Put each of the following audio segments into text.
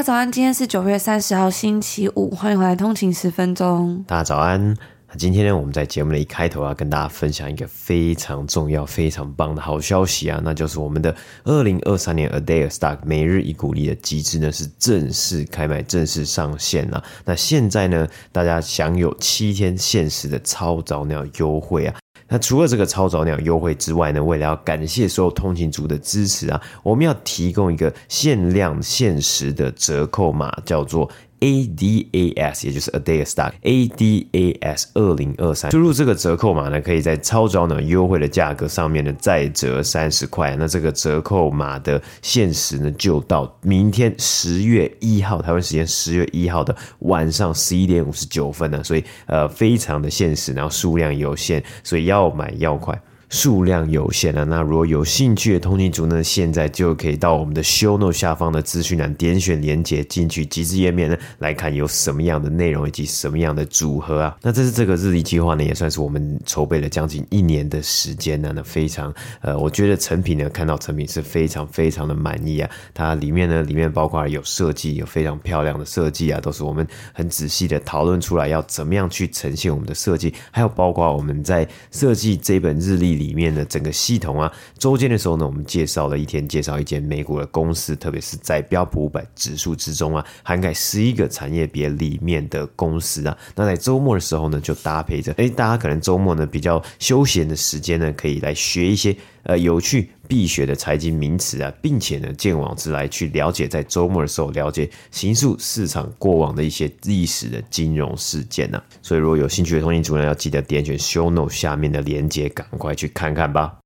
家早安，今天是九月三十号，星期五，欢迎回来通勤十分钟。大家早安。今天呢，我们在节目的一开头要跟大家分享一个非常重要、非常棒的好消息啊，那就是我们的二零二三年 A Day Stock 每日一股利的机制呢是正式开卖、正式上线了。那现在呢，大家享有七天限时的超早鸟优惠啊。那除了这个超早鸟优惠之外呢，为了要感谢所有通勤族的支持啊，我们要提供一个限量限时的折扣码，叫做。ADAS，也就是 A Day a Stock ADAS 二零二三，输入这个折扣码呢，可以在超早鸟优惠的价格上面呢再折三十块。那这个折扣码的限时呢，就到明天十月一号，台湾时间十月一号的晚上十一点五十九分呢，所以呃非常的限时，然后数量有限，所以要买要快。数量有限了，那如果有兴趣的通勤族呢，现在就可以到我们的 show note 下方的资讯栏点选连结进去集资页面呢，来看有什么样的内容以及什么样的组合啊。那这是这个日历计划呢，也算是我们筹备了将近一年的时间呢，那非常呃，我觉得成品呢，看到成品是非常非常的满意啊。它里面呢，里面包括有设计，有非常漂亮的设计啊，都是我们很仔细的讨论出来要怎么样去呈现我们的设计，还有包括我们在设计这本日历里面的整个系统啊，周间的时候呢，我们介绍了一天，介绍一间美股的公司，特别是在标普五百指数之中啊，涵盖十一个产业别里面的公司啊。那在周末的时候呢，就搭配着，哎，大家可能周末呢比较休闲的时间呢，可以来学一些呃有趣必学的财经名词啊，并且呢，见往知来去了解，在周末的时候了解行数市场过往的一些历史的金融事件呢、啊。所以如果有兴趣的通勤族呢，要记得点选 Show Note 下面的链接，赶快去看看吧。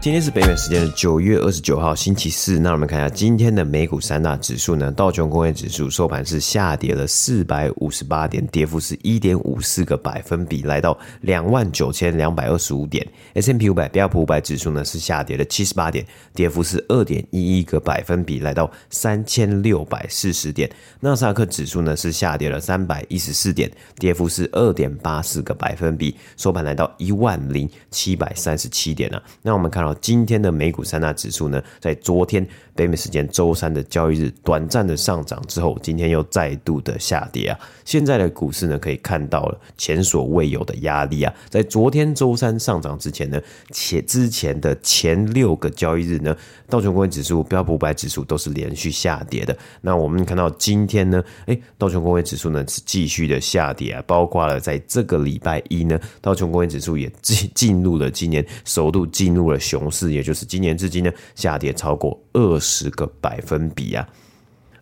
今天是北美时间的九月二十九号星期四，那我们看一下今天的美股三大指数呢。道琼工业指数收盘是下跌了四百五十八点，跌幅是一点五四个百分比，来到两万九千两百二十五点。S&P 五百标普五百指数呢是下跌了七十八点，跌幅是二点一一个百分比，来到三千六百四十点。纳斯达克指数呢是下跌了三百一十四点，跌幅是二点八四个百分比，收盘来到一万零七百三十七点了。那我们看到。今天的美股三大指数呢，在昨天北美时间周三的交易日短暂的上涨之后，今天又再度的下跌啊。现在的股市呢，可以看到了前所未有的压力啊。在昨天周三上涨之前呢，且之前的前六个交易日呢，道琼工业指数、标普五百指数都是连续下跌的。那我们看到今天呢，诶，道琼工业指数呢是继续的下跌啊，包括了在这个礼拜一呢，道琼工业指数也进进入了今年首度进入了熊市，也就是今年至今呢下跌超过二十个百分比啊。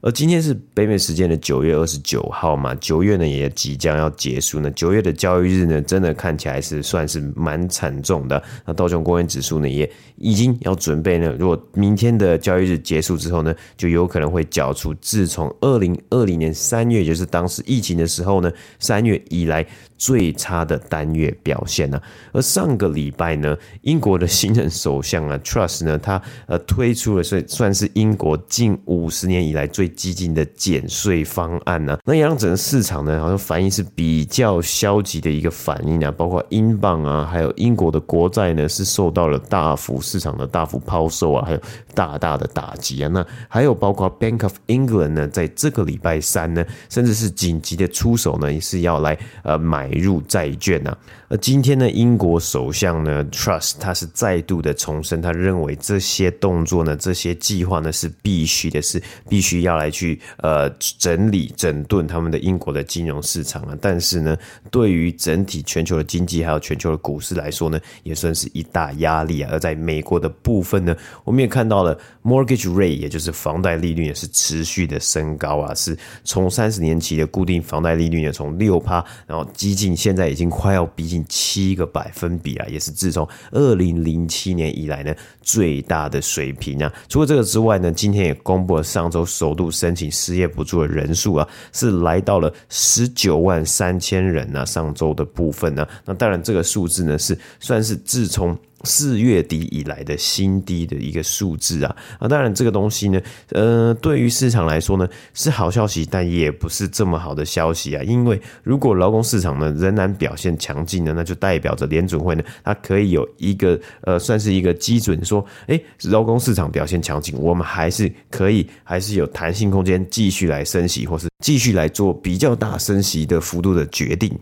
而今天是北美时间的九月二十九号嘛，九月呢也即将要结束呢。九月的交易日呢，真的看起来是算是蛮惨重的。那道琼工业指数呢，也已经要准备呢，如果明天的交易日结束之后呢，就有可能会缴出自从二零二零年三月，也就是当时疫情的时候呢，三月以来最差的单月表现呢。而上个礼拜呢，英国的新任首相啊，Truss 呢，他呃推出了算算是英国近五十年以来最激进的减税方案呢、啊，那也让整个市场呢好像反应是比较消极的一个反应啊，包括英镑啊，还有英国的国债呢是受到了大幅市场的大幅抛售啊，还有大大的打击啊。那还有包括 Bank of England 呢，在这个礼拜三呢，甚至是紧急的出手呢，也是要来呃买入债券、啊。而今天呢，英国首相呢，Trust 他是再度的重申，他认为这些动作呢，这些计划呢是必须的，是必须要来去呃整理整顿他们的英国的金融市场啊。但是呢，对于整体全球的经济还有全球的股市来说呢，也算是一大压力啊。而在美国的部分呢，我们也看到了 mortgage rate，也就是房贷利率也是持续的升高啊，是从三十年期的固定房贷利率呢，从六趴，然后激进现在已经快要逼近。七个百分比啊，也是自从二零零七年以来呢最大的水平啊。除了这个之外呢，今天也公布了上周首度申请失业补助的人数啊，是来到了十九万三千人啊。上周的部分呢，那当然这个数字呢是算是自从。四月底以来的新低的一个数字啊啊，当然这个东西呢，呃，对于市场来说呢是好消息，但也不是这么好的消息啊。因为如果劳工市场呢仍然表现强劲呢，那就代表着联准会呢它可以有一个呃算是一个基准，说，诶，劳工市场表现强劲，我们还是可以还是有弹性空间继续来升息，或是继续来做比较大升息的幅度的决定。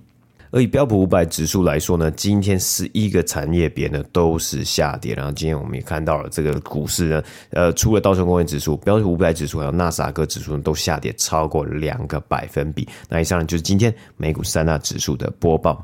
而以标普五百指数来说呢，今天十一个产业别呢都是下跌。然后今天我们也看到了这个股市呢，呃，除了道琼工业指数、标普五百指数还有纳斯达克指数呢，都下跌超过两个百分比。那以上呢就是今天美股三大指数的播报。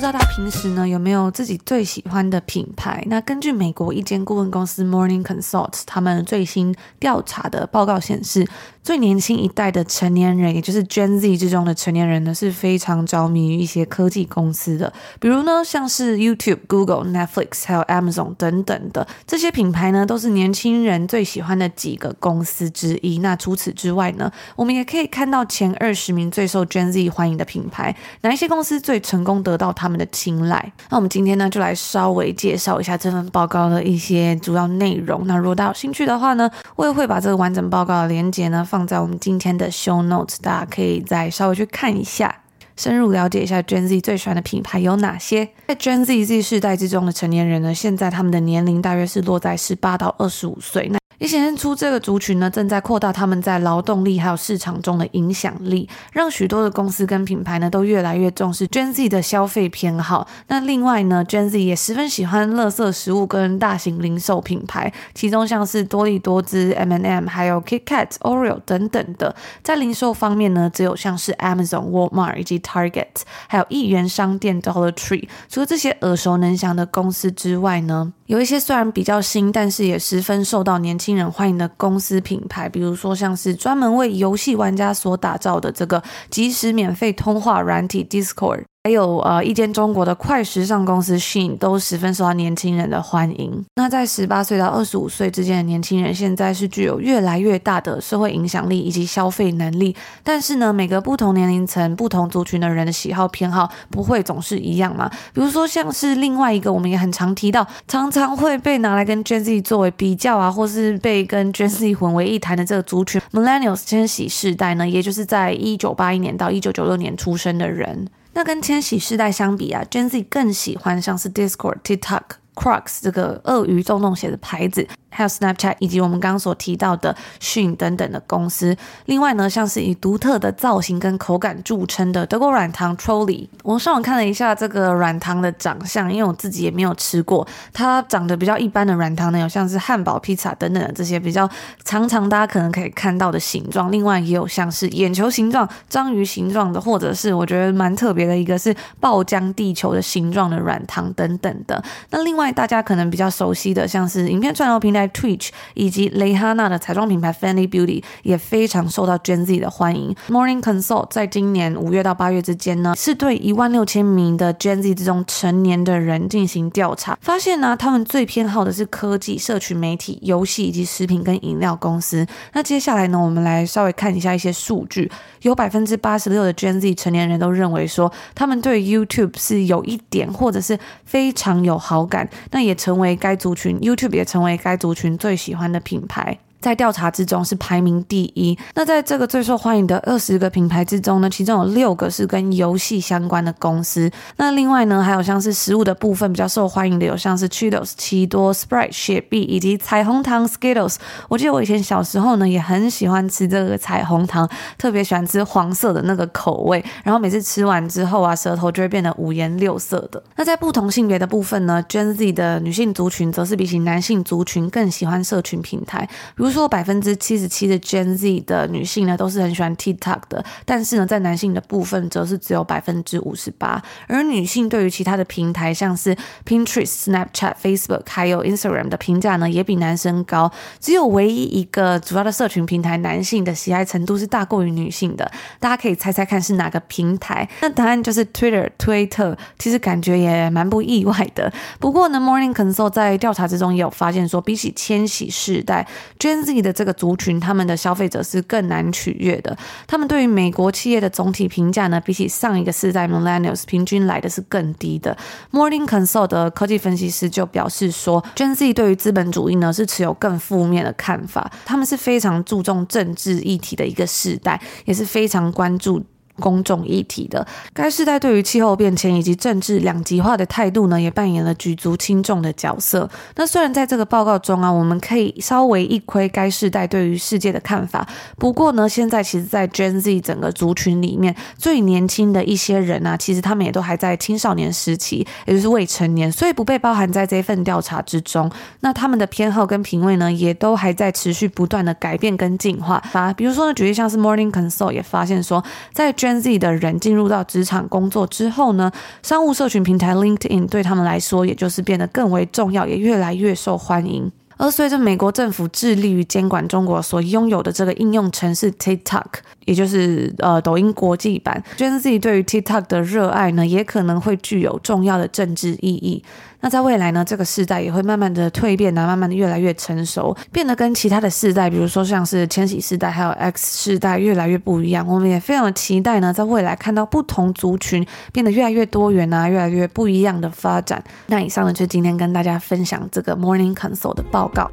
不知道大家平时呢有没有自己最喜欢的品牌？那根据美国一间顾问公司 Morning Consult 他们最新调查的报告显示，最年轻一代的成年人，也就是 Gen Z 之中的成年人呢，是非常着迷于一些科技公司的，比如呢像是 YouTube、Google、Netflix 还有 Amazon 等等的这些品牌呢，都是年轻人最喜欢的几个公司之一。那除此之外呢，我们也可以看到前二十名最受 Gen Z 欢迎的品牌，哪一些公司最成功得到他们的青睐。那我们今天呢，就来稍微介绍一下这份报告的一些主要内容。那如果大家有兴趣的话呢，我也会把这个完整报告的连接呢放在我们今天的 show notes，大家可以再稍微去看一下，深入了解一下 Gen Z 最喜欢的品牌有哪些。在 Gen Z Z 世代之中的成年人呢，现在他们的年龄大约是落在十八到二十五岁。那也显现出这个族群呢，正在扩大他们在劳动力还有市场中的影响力，让许多的公司跟品牌呢都越来越重视 Gen Z 的消费偏好。那另外呢，Gen Z 也十分喜欢乐色食物跟大型零售品牌，其中像是多利多滋、M&M 还有 KitKat、Oreo 等等的。在零售方面呢，只有像是 Amazon、Walmart 以及 Target，还有一元商店 Dollar Tree。除了这些耳熟能详的公司之外呢，有一些虽然比较新，但是也十分受到年轻令人欢迎的公司品牌，比如说像是专门为游戏玩家所打造的这个即时免费通话软体 Discord。还有呃，一间中国的快时尚公司迅都十分受到年轻人的欢迎。那在十八岁到二十五岁之间的年轻人，现在是具有越来越大的社会影响力以及消费能力。但是呢，每个不同年龄层、不同族群的人的喜好偏好不会总是一样嘛。比如说，像是另外一个我们也很常提到，常常会被拿来跟 Gen Z 作为比较啊，或是被跟 Gen Z 混为一谈的这个族群 Millennials 千禧世代呢，也就是在一九八一年到一九九六年出生的人。那跟千禧世代相比啊，Gen Z 更喜欢像是 Discord、TikTok、Crocs 这个鳄鱼洞洞鞋的牌子。还有 Snapchat 以及我们刚刚所提到的 Shein 等等的公司。另外呢，像是以独特的造型跟口感著称的德国软糖 trolly。我上网看了一下这个软糖的长相，因为我自己也没有吃过。它长得比较一般的软糖呢，有像是汉堡、披萨等等的这些比较长长，大家可能可以看到的形状。另外也有像是眼球形状、章鱼形状的，或者是我觉得蛮特别的一个是爆浆地球的形状的软糖等等的。那另外大家可能比较熟悉的，像是影片串流平台。在 Twitch 以及蕾哈娜的彩妆品牌 Fenty Beauty 也非常受到 Gen Z 的欢迎。Morning Consult 在今年五月到八月之间呢，是对一万六千名的 Gen Z 之中成年的人进行调查，发现呢、他们最偏好的是科技、社群媒体、游戏以及食品跟饮料公司。那接下来呢，我们来稍微看一下一些数据。有百分之八十六的 Gen Z 成年人都认为说，他们对 YouTube 是有一点或者是非常有好感。那也成为该族群 YouTube 也成为该族族群最喜欢的品牌。在调查之中是排名第一。那在这个最受欢迎的二十个品牌之中呢，其中有六个是跟游戏相关的公司。那另外呢，还有像是食物的部分比较受欢迎的，有像是 Cheetos、奇多、Sprite、雪碧以及彩虹糖 Skittles。我记得我以前小时候呢，也很喜欢吃这个彩虹糖，特别喜欢吃黄色的那个口味。然后每次吃完之后啊，舌头就会变得五颜六色的。那在不同性别的部分呢，Gen Z 的女性族群则是比起男性族群更喜欢社群平台，如说百分之七十七的 Gen Z 的女性呢，都是很喜欢 TikTok 的，但是呢，在男性的部分则是只有百分之五十八。而女性对于其他的平台，像是 Pinterest、Snapchat、Facebook 还有 Instagram 的评价呢，也比男生高。只有唯一一个主要的社群平台，男性的喜爱程度是大过于女性的。大家可以猜猜看是哪个平台？那答案就是 Twitter，推特。其实感觉也蛮不意外的。不过呢，Morning Consult 在调查之中也有发现说，比起千禧世代，Gen Gen Z 的这个族群，他们的消费者是更难取悦的。他们对于美国企业的总体评价呢，比起上一个世代 Millennials 平均来的是更低的。Morning Consult 的科技分析师就表示说，Gen Z 对于资本主义呢是持有更负面的看法。他们是非常注重政治议题的一个世代，也是非常关注。公众议题的该世代对于气候变迁以及政治两极化的态度呢，也扮演了举足轻重的角色。那虽然在这个报告中啊，我们可以稍微一窥该世代对于世界的看法，不过呢，现在其实，在 Gen Z 整个族群里面，最年轻的一些人啊，其实他们也都还在青少年时期，也就是未成年，所以不被包含在这份调查之中。那他们的偏好跟品味呢，也都还在持续不断的改变跟进化。啊，比如说呢，举例像是 Morning Consult 也发现说，在 Gen Gen Z 的人进入到职场工作之后呢，商务社群平台 LinkedIn 对他们来说，也就是变得更为重要，也越来越受欢迎。而随着美国政府致力于监管中国所拥有的这个应用程式 TikTok，也就是呃抖音国际版，Gen Z 对于 TikTok 的热爱呢，也可能会具有重要的政治意义。那在未来呢，这个世代也会慢慢的蜕变啊，慢慢的越来越成熟，变得跟其他的世代，比如说像是千禧世代还有 X 世代越来越不一样。我们也非常的期待呢，在未来看到不同族群变得越来越多元啊，越来越不一样的发展。那以上呢，就是今天跟大家分享这个 Morning Consult 的报告。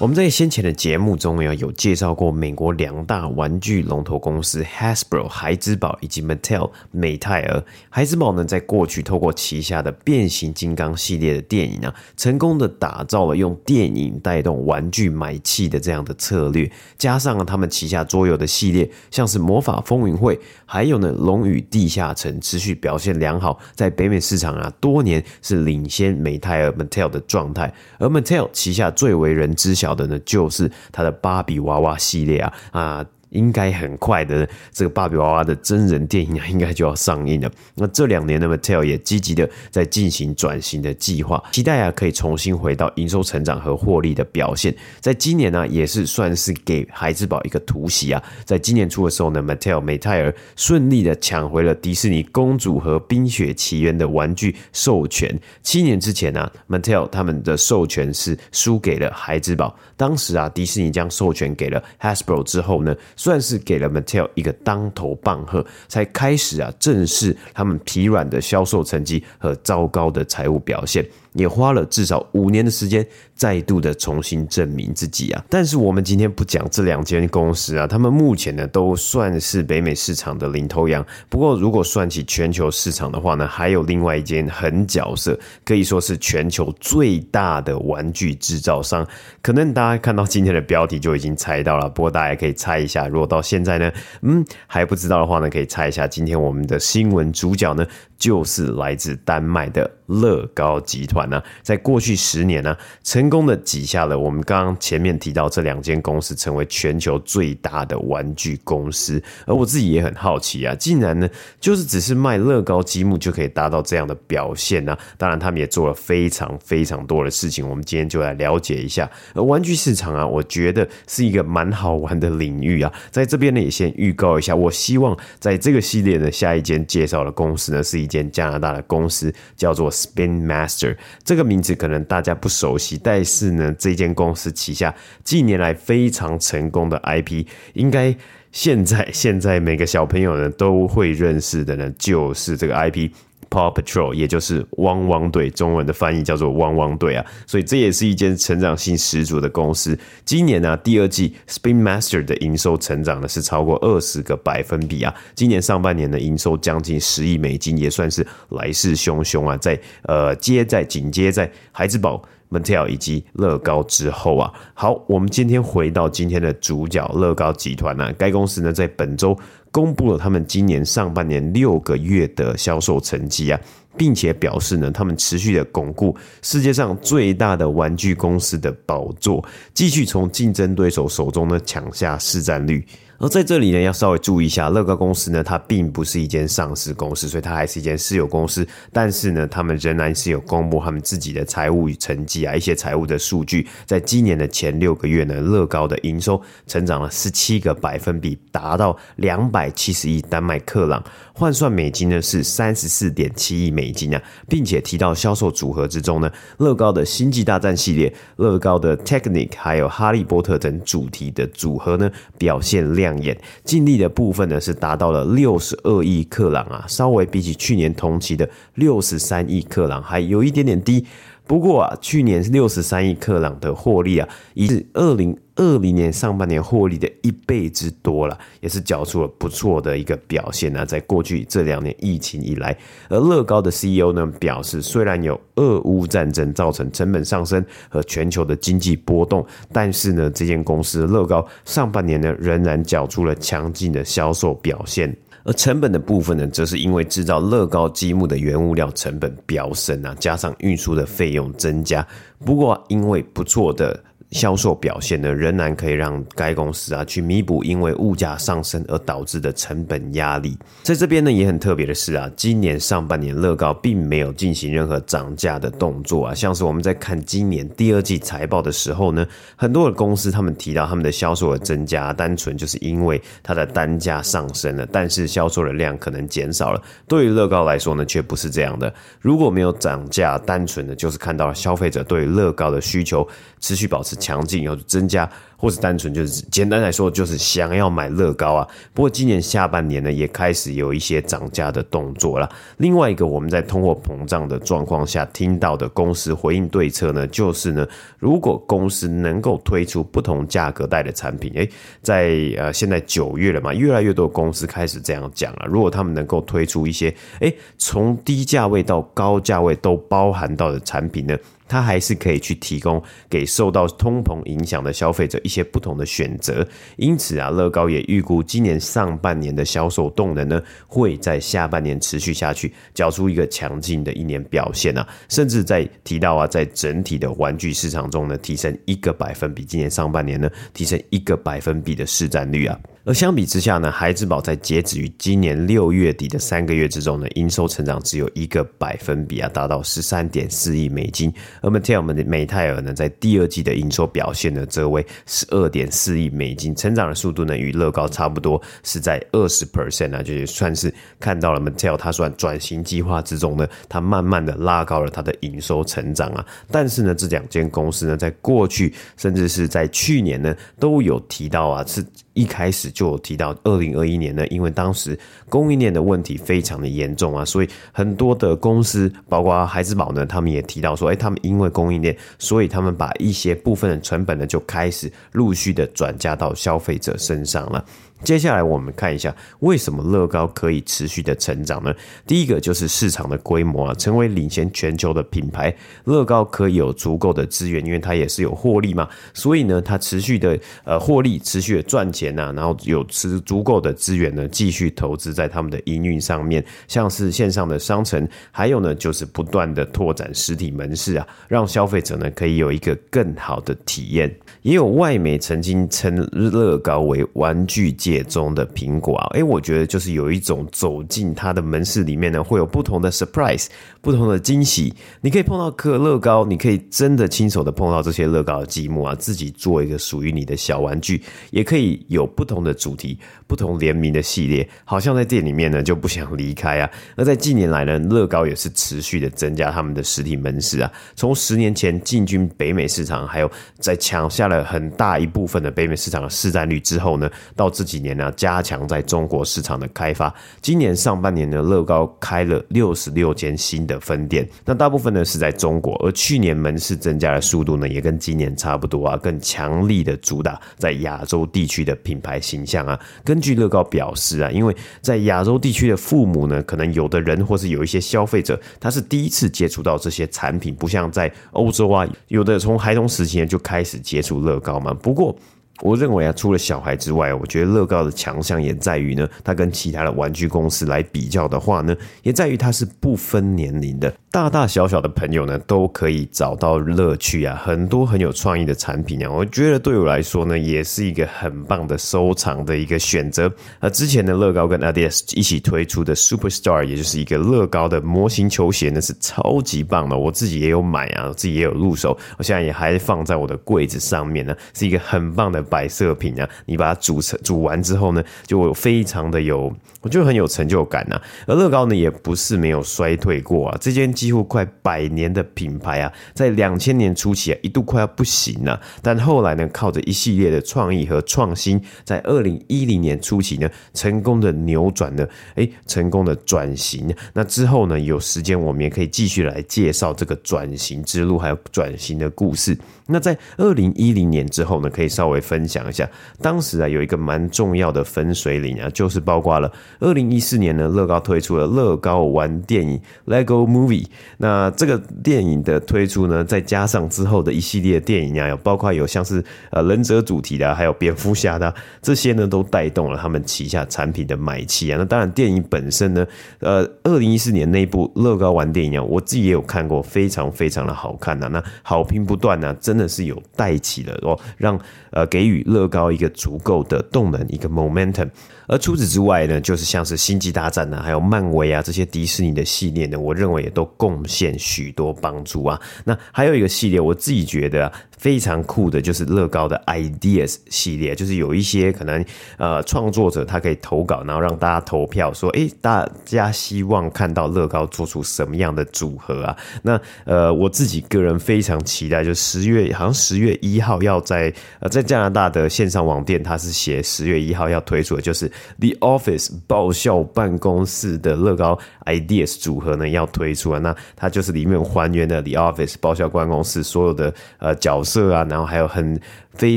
我们在先前的节目中呀，有介绍过美国两大玩具龙头公司 Hasbro 孩之宝以及 Mattel 美泰尔。孩之宝呢，在过去透过旗下的变形金刚系列的电影啊，成功的打造了用电影带动玩具买气的这样的策略，加上了他们旗下桌游的系列，像是魔法风云会，还有呢龙与地下城，持续表现良好，在北美市场啊多年是领先美泰尔 Mattel 的状态，而 Mattel 旗下最为人知晓。的呢，就是它的芭比娃娃系列啊啊。应该很快的，这个芭比娃娃的真人电影，应该就要上映了。那这两年呢，Mattel 也积极的在进行转型的计划，期待啊可以重新回到营收成长和获利的表现。在今年呢，也是算是给孩之宝一个突袭啊。在今年初的时候呢，Mattel 美泰尔顺利的抢回了迪士尼公主和冰雪奇缘的玩具授权。七年之前呢，Mattel 他们的授权是输给了孩之宝。当时啊，迪士尼将授权给了 Hasbro 之后呢，算是给了 Mattel 一个当头棒喝，才开始啊正视他们疲软的销售成绩和糟糕的财务表现。也花了至少五年的时间，再度的重新证明自己啊！但是我们今天不讲这两间公司啊，他们目前呢都算是北美市场的领头羊。不过如果算起全球市场的话呢，还有另外一间狠角色，可以说是全球最大的玩具制造商。可能大家看到今天的标题就已经猜到了，不过大家可以猜一下，如果到现在呢，嗯，还不知道的话呢，可以猜一下，今天我们的新闻主角呢，就是来自丹麦的乐高集团呢，在过去十年呢，成功的挤下了我们刚刚前面提到这两间公司，成为全球最大的玩具公司。而我自己也很好奇啊，竟然呢，就是只是卖乐高积木就可以达到这样的表现呢？当然，他们也做了非常非常多的事情。我们今天就来了解一下。而玩具市场啊，我觉得是一个蛮好玩的领域啊。在这边呢，也先预告一下，我希望在这个系列的下一间介绍的公司呢，是一间加拿大的公司，叫做 Spin Master。这个名字可能大家不熟悉，但是呢，这间公司旗下近年来非常成功的 IP，应该现在现在每个小朋友呢都会认识的呢，就是这个 IP。Paw Patrol，也就是汪汪队，中文的翻译叫做汪汪队啊。所以这也是一间成长性十足的公司。今年呢、第二季 Spin Master 的营收成长呢是超过二十个百分比啊。今年上半年的营收将近十亿美金，也算是来势汹汹啊。在呃接在紧接在孩之宝。Mattel 以及乐高之后啊，好，我们今天回到今天的主角乐高集团呢、啊，该公司呢在本周公布了他们今年上半年六个月的销售成绩啊，并且表示呢，他们持续的巩固世界上最大的玩具公司的宝座，继续从竞争对手手中呢抢下市占率。而在这里呢，要稍微注意一下，乐高公司呢，它并不是一间上市公司，所以它还是一间私有公司。但是呢，他们仍然是有公布他们自己的财务与成绩啊，一些财务的数据。在今年的前六个月呢，乐高的营收成长了十七个百分比，达到两百七十亿丹麦克朗，换算美金呢是三十四点七亿美金啊，并且提到销售组合之中呢，乐高的星际大战系列、乐高的 Technic 还有哈利波特等主题的组合呢，表现亮。亮眼，净利的部分呢是达到了六十二亿克朗啊，稍微比起去年同期的六十三亿克朗还有一点点低。不过啊，去年六十三亿克朗的获利啊，已是二零二零年上半年获利的一倍之多了，也是缴出了不错的一个表现啊。在过去这两年疫情以来，而乐高的 CEO 呢表示，虽然有俄乌战争造成成本上升和全球的经济波动，但是呢，这间公司乐高上半年呢仍然缴出了强劲的销售表现。而成本的部分呢，则是因为制造乐高积木的原物料成本飙升啊，加上运输的费用增加。不过，因为不错的。销售表现呢，仍然可以让该公司啊去弥补因为物价上升而导致的成本压力。在这边呢，也很特别的是啊，今年上半年乐高并没有进行任何涨价的动作啊。像是我们在看今年第二季财报的时候呢，很多的公司他们提到他们的销售额增加，单纯就是因为它的单价上升了，但是销售的量可能减少了。对于乐高来说呢，却不是这样的。如果没有涨价，单纯的就是看到了消费者对乐高的需求持续保持强劲，然后增加。或是单纯就是简单来说，就是想要买乐高啊。不过今年下半年呢，也开始有一些涨价的动作了。另外一个，我们在通货膨胀的状况下听到的公司回应对策呢，就是呢，如果公司能够推出不同价格带的产品，诶，在呃现在九月了嘛，越来越多公司开始这样讲了。如果他们能够推出一些，诶，从低价位到高价位都包含到的产品呢，它还是可以去提供给受到通膨影响的消费者一些不同的选择。因此啊，乐高也预估今年上半年的销售动能呢，会在下半年持续下去，交出一个强劲的一年表现啊。甚至在提到啊，在整体的玩具市场中呢，提升一个百分比，今年上半年呢，提升一个百分比的市占率啊。而相比之下呢，孩之宝在截止于今年六月底的三个月之中呢，营收成长只有一个百分比啊，达到十三点四亿美金。而 Mattel 的美泰尔呢，在第二季的营收表现呢，则为十二点四亿美金，成长的速度呢，与乐高差不多，是在二十 percent 啊，就也算是看到了 Mattel 它算转型计划之中呢，它慢慢的拉高了它的营收成长啊。但是呢，这两间公司呢，在过去甚至是在去年呢，都有提到啊，是。一开始就有提到，二零二一年呢，因为当时供应链的问题非常的严重啊，所以很多的公司，包括孩之宝呢，他们也提到说，哎，他们因为供应链，所以他们把一些部分的成本呢，就开始陆续的转嫁到消费者身上了。接下来我们看一下为什么乐高可以持续的成长呢？第一个就是市场的规模啊，成为领先全球的品牌，乐高可以有足够的资源，因为它也是有获利嘛，所以呢，它持续的呃获利，持续的赚钱呐，然后有持足够的资源呢，继续投资在他们的营运上面，像是线上的商城，还有呢就是不断的拓展实体门市啊，让消费者呢可以有一个更好的体验。也有外媒曾经称乐高为玩具界中的苹果啊，诶，我觉得就是有一种走进它的门市里面呢，会有不同的 surprise，不同的惊喜。你可以碰到颗乐高，你可以真的亲手的碰到这些乐高的积木啊，自己做一个属于你的小玩具，也可以有不同的主题、不同联名的系列，好像在店里面呢就不想离开啊。而在近年来呢，乐高也是持续的增加他们的实体门市啊。从十年前进军北美市场，还有在抢下来很大一部分的北美市场的市占率之后呢，到这几年呢，加强在中国市场的开发。今年上半年呢，乐高开了六十六间新的分店，那大部分呢是在中国，而去年门市增加的速度呢，也跟今年差不多啊，更强力的主打在亚洲地区的品牌形象啊。根据乐高表示啊，因为在亚洲地区的父母呢，可能有的人或是有一些消费者，他是第一次接触到这些产品，不像在欧洲啊，有的从孩童时期就开始接触乐高吗。不过，我认为啊，除了小孩之外，我觉得乐高的强项也在于呢，它跟其他的玩具公司来比较的话呢，也在于它是不分年龄的。大大小小的朋友呢，都可以找到乐趣啊！很多很有创意的产品啊，我觉得对我来说呢，也是一个很棒的收藏的一个选择。而之前的乐高跟 Adidas 一起推出的 Superstar，也就是一个乐高的模型球鞋呢，是超级棒的。我自己也有买啊，我自己也有入手，我现在也还放在我的柜子上面呢，是一个很棒的摆设品啊。你把它组成组完之后呢，就非常的有，我觉得很有成就感啊。而乐高呢，也不是没有衰退过啊，这件。几乎快百年的品牌啊，在两千年初期啊，一度快要不行了。但后来呢，靠着一系列的创意和创新，在二零一零年初期呢，成功的扭转了，哎，成功的转型。那之后呢，有时间我们也可以继续来介绍这个转型之路，还有转型的故事。那在二零一零年之后呢，可以稍微分享一下，当时啊，有一个蛮重要的分水岭啊，就是包括了二零一四年呢，乐高推出了乐高玩电影 Lego Movie。那这个电影的推出呢，再加上之后的一系列电影啊，有包括有像是呃忍者主题的，还有蝙蝠侠的这些呢，都带动了他们旗下产品的买气啊。那当然，电影本身呢，呃，二零一四年那部乐高玩电影啊，我自己也有看过，非常非常的好看呐。那好评不断呐，真真的是有带起了哦，让呃给予乐高一个足够的动能，一个 momentum。而除此之外呢，就是像是星际大战啊，还有漫威啊这些迪士尼的系列呢，我认为也都贡献许多帮助啊。那还有一个系列，我自己觉得啊。非常酷的，就是乐高的 Ideas 系列，就是有一些可能呃创作者他可以投稿，然后让大家投票说，诶，大家希望看到乐高做出什么样的组合啊？那呃我自己个人非常期待，就十月好像十月一号要在呃在加拿大的线上网店，它是写十月一号要推出的，就是 The Office 爆笑办公室的乐高 Ideas 组合呢要推出啊，那它就是里面还原了 The Office 爆笑办公室所有的呃角。色啊，然后还有很非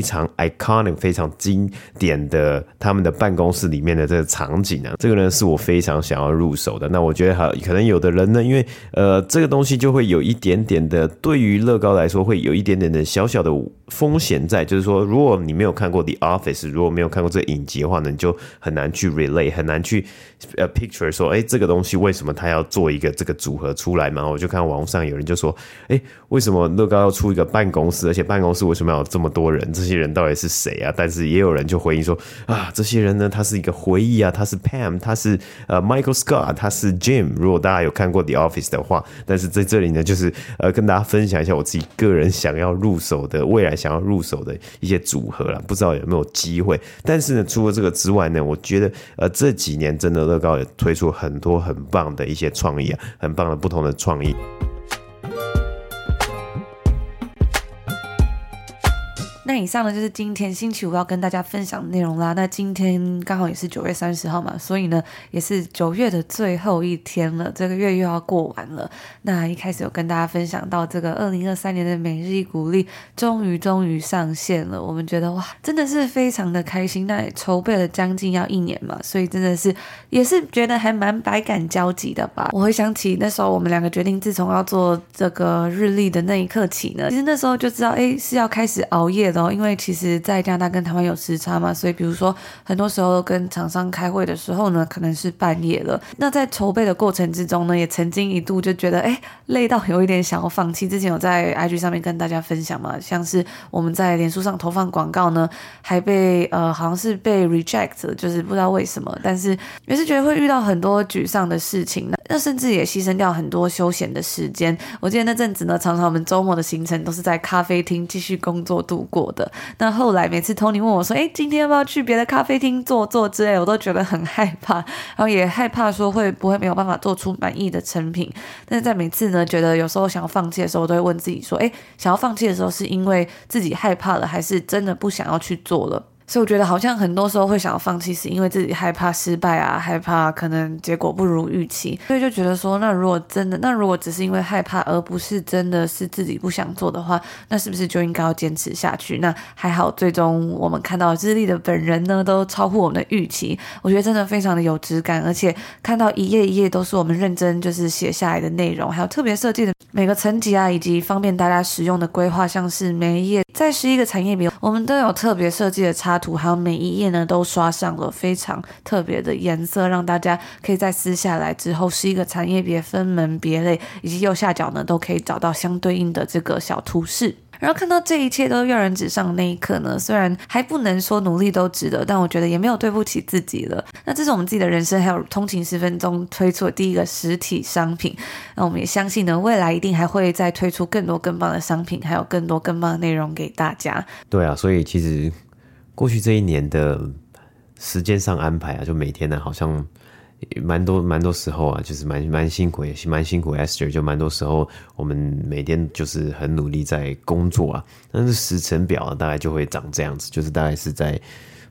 常 iconic、非常经典的他们的办公室里面的这个场景啊，这个呢是我非常想要入手的。那我觉得哈，可能有的人呢，因为呃这个东西就会有一点点的，对于乐高来说会有一点点的小小的风险在，就是说如果你没有看过 The Office，如果没有看过这个影集的话呢，你就很难去 relay，很难去呃 picture 说，哎，这个东西为什么他要做一个这个组合出来嘛？我就看网上有人就说，哎，为什么乐高要出一个办公室，而且办公室为什么要有这么多人？这些人到底是谁啊？但是也有人就回应说啊，这些人呢，他是一个回忆啊，他是 Pam，他是呃 Michael Scott，他是 Jim。如果大家有看过 The Office 的话，但是在这里呢，就是呃跟大家分享一下我自己个人想要入手的，未来想要入手的一些组合啦，不知道有没有机会。但是呢，除了这个之外呢，我觉得呃这几年真的乐高也推出很多很棒的一些创意啊，很棒的不同的创意。那以上呢，就是今天星期五要跟大家分享的内容啦。那今天刚好也是九月三十号嘛，所以呢，也是九月的最后一天了，这个月又要过完了。那一开始有跟大家分享到这个二零二三年的每日一鼓励，终于终于上线了。我们觉得哇，真的是非常的开心。那也筹备了将近要一年嘛，所以真的是也是觉得还蛮百感交集的吧。我会想起那时候我们两个决定，自从要做这个日历的那一刻起呢，其实那时候就知道，哎，是要开始熬夜的。因为其实，在加拿大跟台湾有时差嘛，所以比如说，很多时候跟厂商开会的时候呢，可能是半夜了。那在筹备的过程之中呢，也曾经一度就觉得，哎，累到有一点想要放弃。之前有在 IG 上面跟大家分享嘛，像是我们在脸书上投放广告呢，还被呃，好像是被 reject，就是不知道为什么，但是也是觉得会遇到很多沮丧的事情。那甚至也牺牲掉很多休闲的时间。我记得那阵子呢，常常我们周末的行程都是在咖啡厅继续工作度过的。那后来每次 Tony 问我说：“诶，今天要不要去别的咖啡厅坐坐之类？”我都觉得很害怕，然后也害怕说会不会没有办法做出满意的成品。但是在每次呢，觉得有时候想要放弃的时候，我都会问自己说：“诶，想要放弃的时候是因为自己害怕了，还是真的不想要去做了？”所以我觉得好像很多时候会想要放弃，是因为自己害怕失败啊，害怕可能结果不如预期，所以就觉得说，那如果真的，那如果只是因为害怕，而不是真的是自己不想做的话，那是不是就应该要坚持下去？那还好，最终我们看到日历的本人呢，都超乎我们的预期，我觉得真的非常的有质感，而且看到一页一页都是我们认真就是写下来的内容，还有特别设计的每个层级啊，以及方便大家使用的规划，像是每一页在十一个产业别，我们都有特别设计的插。图还有每一页呢，都刷上了非常特别的颜色，让大家可以在撕下来之后，十一个产业别分门别类，以及右下角呢，都可以找到相对应的这个小图示。然后看到这一切都跃然纸上的那一刻呢，虽然还不能说努力都值得，但我觉得也没有对不起自己了。那这是我们自己的人生，还有通勤十分钟推出的第一个实体商品。那我们也相信呢，未来一定还会再推出更多更棒的商品，还有更多更棒的内容给大家。对啊，所以其实。过去这一年的时间上安排啊，就每天呢，好像蛮多蛮多时候啊，就是蛮蛮辛苦，也蛮辛苦。Esther 就蛮多时候，我们每天就是很努力在工作啊，但是时程表啊，大概就会长这样子，就是大概是在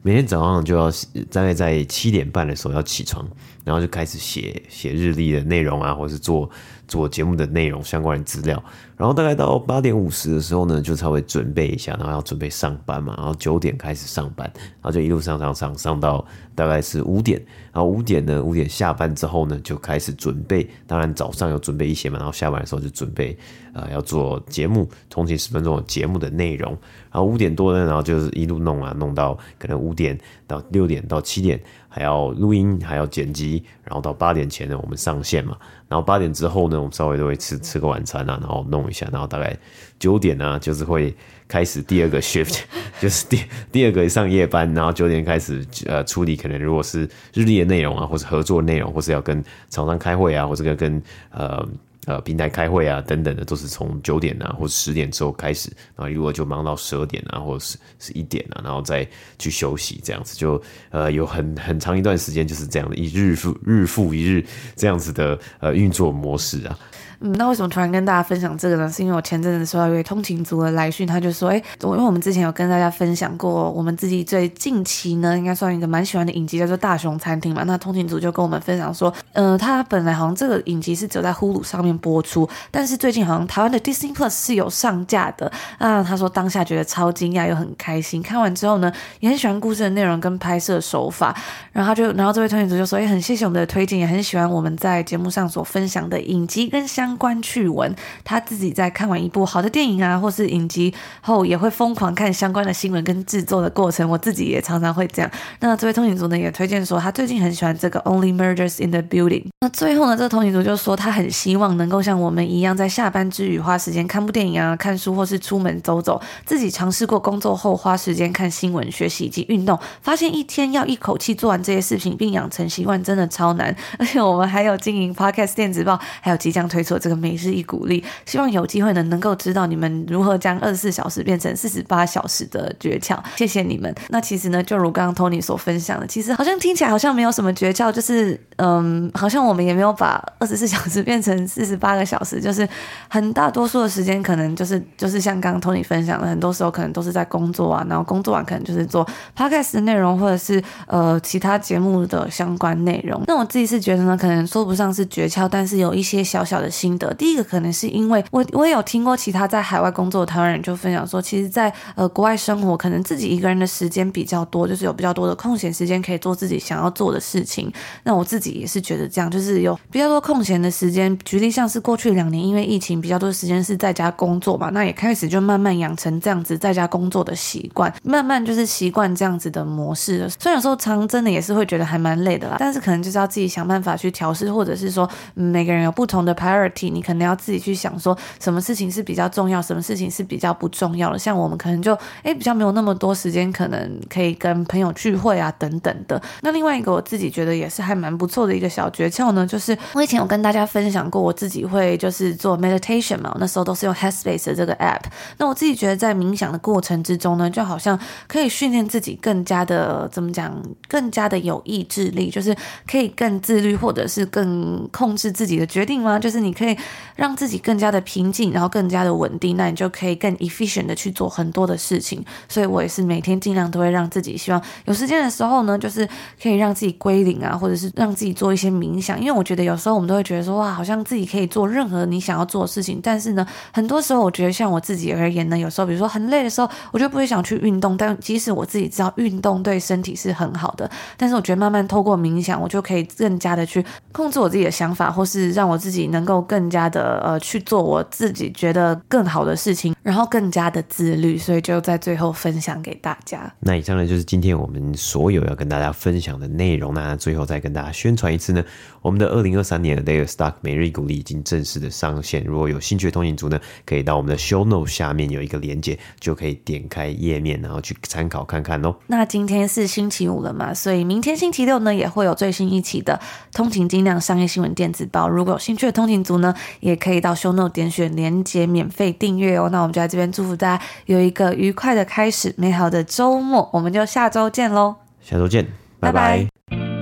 每天早上就要大概在七点半的时候要起床，然后就开始写写日历的内容啊，或是做。做节目的内容相关的资料，然后大概到八点五十的时候呢，就稍微准备一下，然后要准备上班嘛，然后九点开始上班，然后就一路上上上上到大概是五点，然后五点呢，五点下班之后呢，就开始准备，当然早上有准备一些嘛，然后下班的时候就准备呃要做节目，通勤十分钟节目的内容，然后五点多呢，然后就是一路弄啊，弄到可能五点到六点到七点。还要录音，还要剪辑，然后到八点前呢，我们上线嘛。然后八点之后呢，我们稍微都会吃吃个晚餐啊，然后弄一下，然后大概九点呢，就是会开始第二个 shift，就是第第二个上夜班，然后九点开始呃处理可能如果是日历的内容啊，或是合作内容，或是要跟厂商开会啊，或者跟跟呃。呃，平台开会啊，等等的，都是从九点啊，或者十点之后开始，然后如果就忙到十二点啊，或者是是一点啊，然后再去休息，这样子就呃有很很长一段时间就是这样的，一日复日复一日这样子的呃运作模式啊。嗯，那为什么突然跟大家分享这个呢？是因为我前阵子收到一位通勤族的来讯，他就说：“哎，我因为我们之前有跟大家分享过，我们自己最近期呢，应该算一个蛮喜欢的影集，叫做《大熊餐厅》嘛。那通勤族就跟我们分享说，呃，他本来好像这个影集是只有在 Hulu 上面播出，但是最近好像台湾的 Disney Plus 是有上架的。啊，他说当下觉得超惊讶又很开心，看完之后呢，也很喜欢故事的内容跟拍摄手法。然后他就，然后这位通勤族就说：，也，很谢谢我们的推荐，也很喜欢我们在节目上所分享的影集跟相。”相关趣闻，他自己在看完一部好的电影啊，或是影集后，也会疯狂看相关的新闻跟制作的过程。我自己也常常会这样。那这位通勤族呢，也推荐说，他最近很喜欢这个《Only Murders in the Building》。那最后呢，这个通勤族就说，他很希望能够像我们一样，在下班之余花时间看部电影啊、看书，或是出门走走。自己尝试过工作后花时间看新闻、学习以及运动，发现一天要一口气做完这些事情，并养成习惯，真的超难。而且我们还有经营 Podcast 电子报，还有即将推出的。这个每日一鼓励，希望有机会呢，能够知道你们如何将二十四小时变成四十八小时的诀窍。谢谢你们。那其实呢，就如刚刚 Tony 所分享的，其实好像听起来好像没有什么诀窍，就是嗯，好像我们也没有把二十四小时变成四十八个小时，就是很大多数的时间可能就是就是像刚刚 Tony 分享的，很多时候可能都是在工作啊，然后工作完可能就是做 Podcast 的内容，或者是呃其他节目的相关内容。那我自己是觉得呢，可能说不上是诀窍，但是有一些小小的心。得，第一个可能是因为我我也有听过其他在海外工作的台湾人就分享说，其实在，在呃国外生活，可能自己一个人的时间比较多，就是有比较多的空闲时间可以做自己想要做的事情。那我自己也是觉得这样，就是有比较多空闲的时间。举例像像是过去两年因为疫情比较多时间是在家工作嘛，那也开始就慢慢养成这样子在家工作的习惯，慢慢就是习惯这样子的模式了。虽然说常真的也是会觉得还蛮累的啦，但是可能就是要自己想办法去调试，或者是说，每个人有不同的 priority，你可能要自己去想说什么事情是比较重要，什么事情是比较不重要的。像我们可能就诶比较没有那么多时间，可能可以跟朋友聚会啊等等的。那另外一个我自己觉得也是还蛮不错的一个小诀窍呢，就是我以前有跟大家分享过，我自己己会就是做 meditation 嘛，那时候都是用 Headspace 的这个 app。那我自己觉得在冥想的过程之中呢，就好像可以训练自己更加的怎么讲，更加的有意志力，就是可以更自律，或者是更控制自己的决定吗？就是你可以让自己更加的平静，然后更加的稳定，那你就可以更 efficient 的去做很多的事情。所以我也是每天尽量都会让自己希望有时间的时候呢，就是可以让自己归零啊，或者是让自己做一些冥想，因为我觉得有时候我们都会觉得说哇，好像自己可以以做任何你想要做的事情，但是呢，很多时候我觉得像我自己而言呢，有时候比如说很累的时候，我就不会想去运动，但即使我自己知道运动对身体是很好的，但是我觉得慢慢透过冥想，我就可以更加的去控制我自己的想法，或是让我自己能够更加的呃去做我自己觉得更好的事情，然后更加的自律，所以就在最后分享给大家。那以上呢，就是今天我们所有要跟大家分享的内容。那最后再跟大家宣传一次呢，我们的二零二三年的 Daily Stock 每日一股已经正式的上线。如果有兴趣的通勤族呢，可以到我们的 Show Note 下面有一个连接，就可以点开页面，然后去参考看看哦。那今天是星期五了嘛，所以明天星期六呢，也会有最新一期的通勤精量商业新闻电子报。如果有兴趣的通勤族呢，也可以到 Show Note 点选连接免费订阅哦。那我们就在这边祝福大家有一个愉快的开始，美好的周末。我们就下周见喽！下周见，拜拜。拜拜。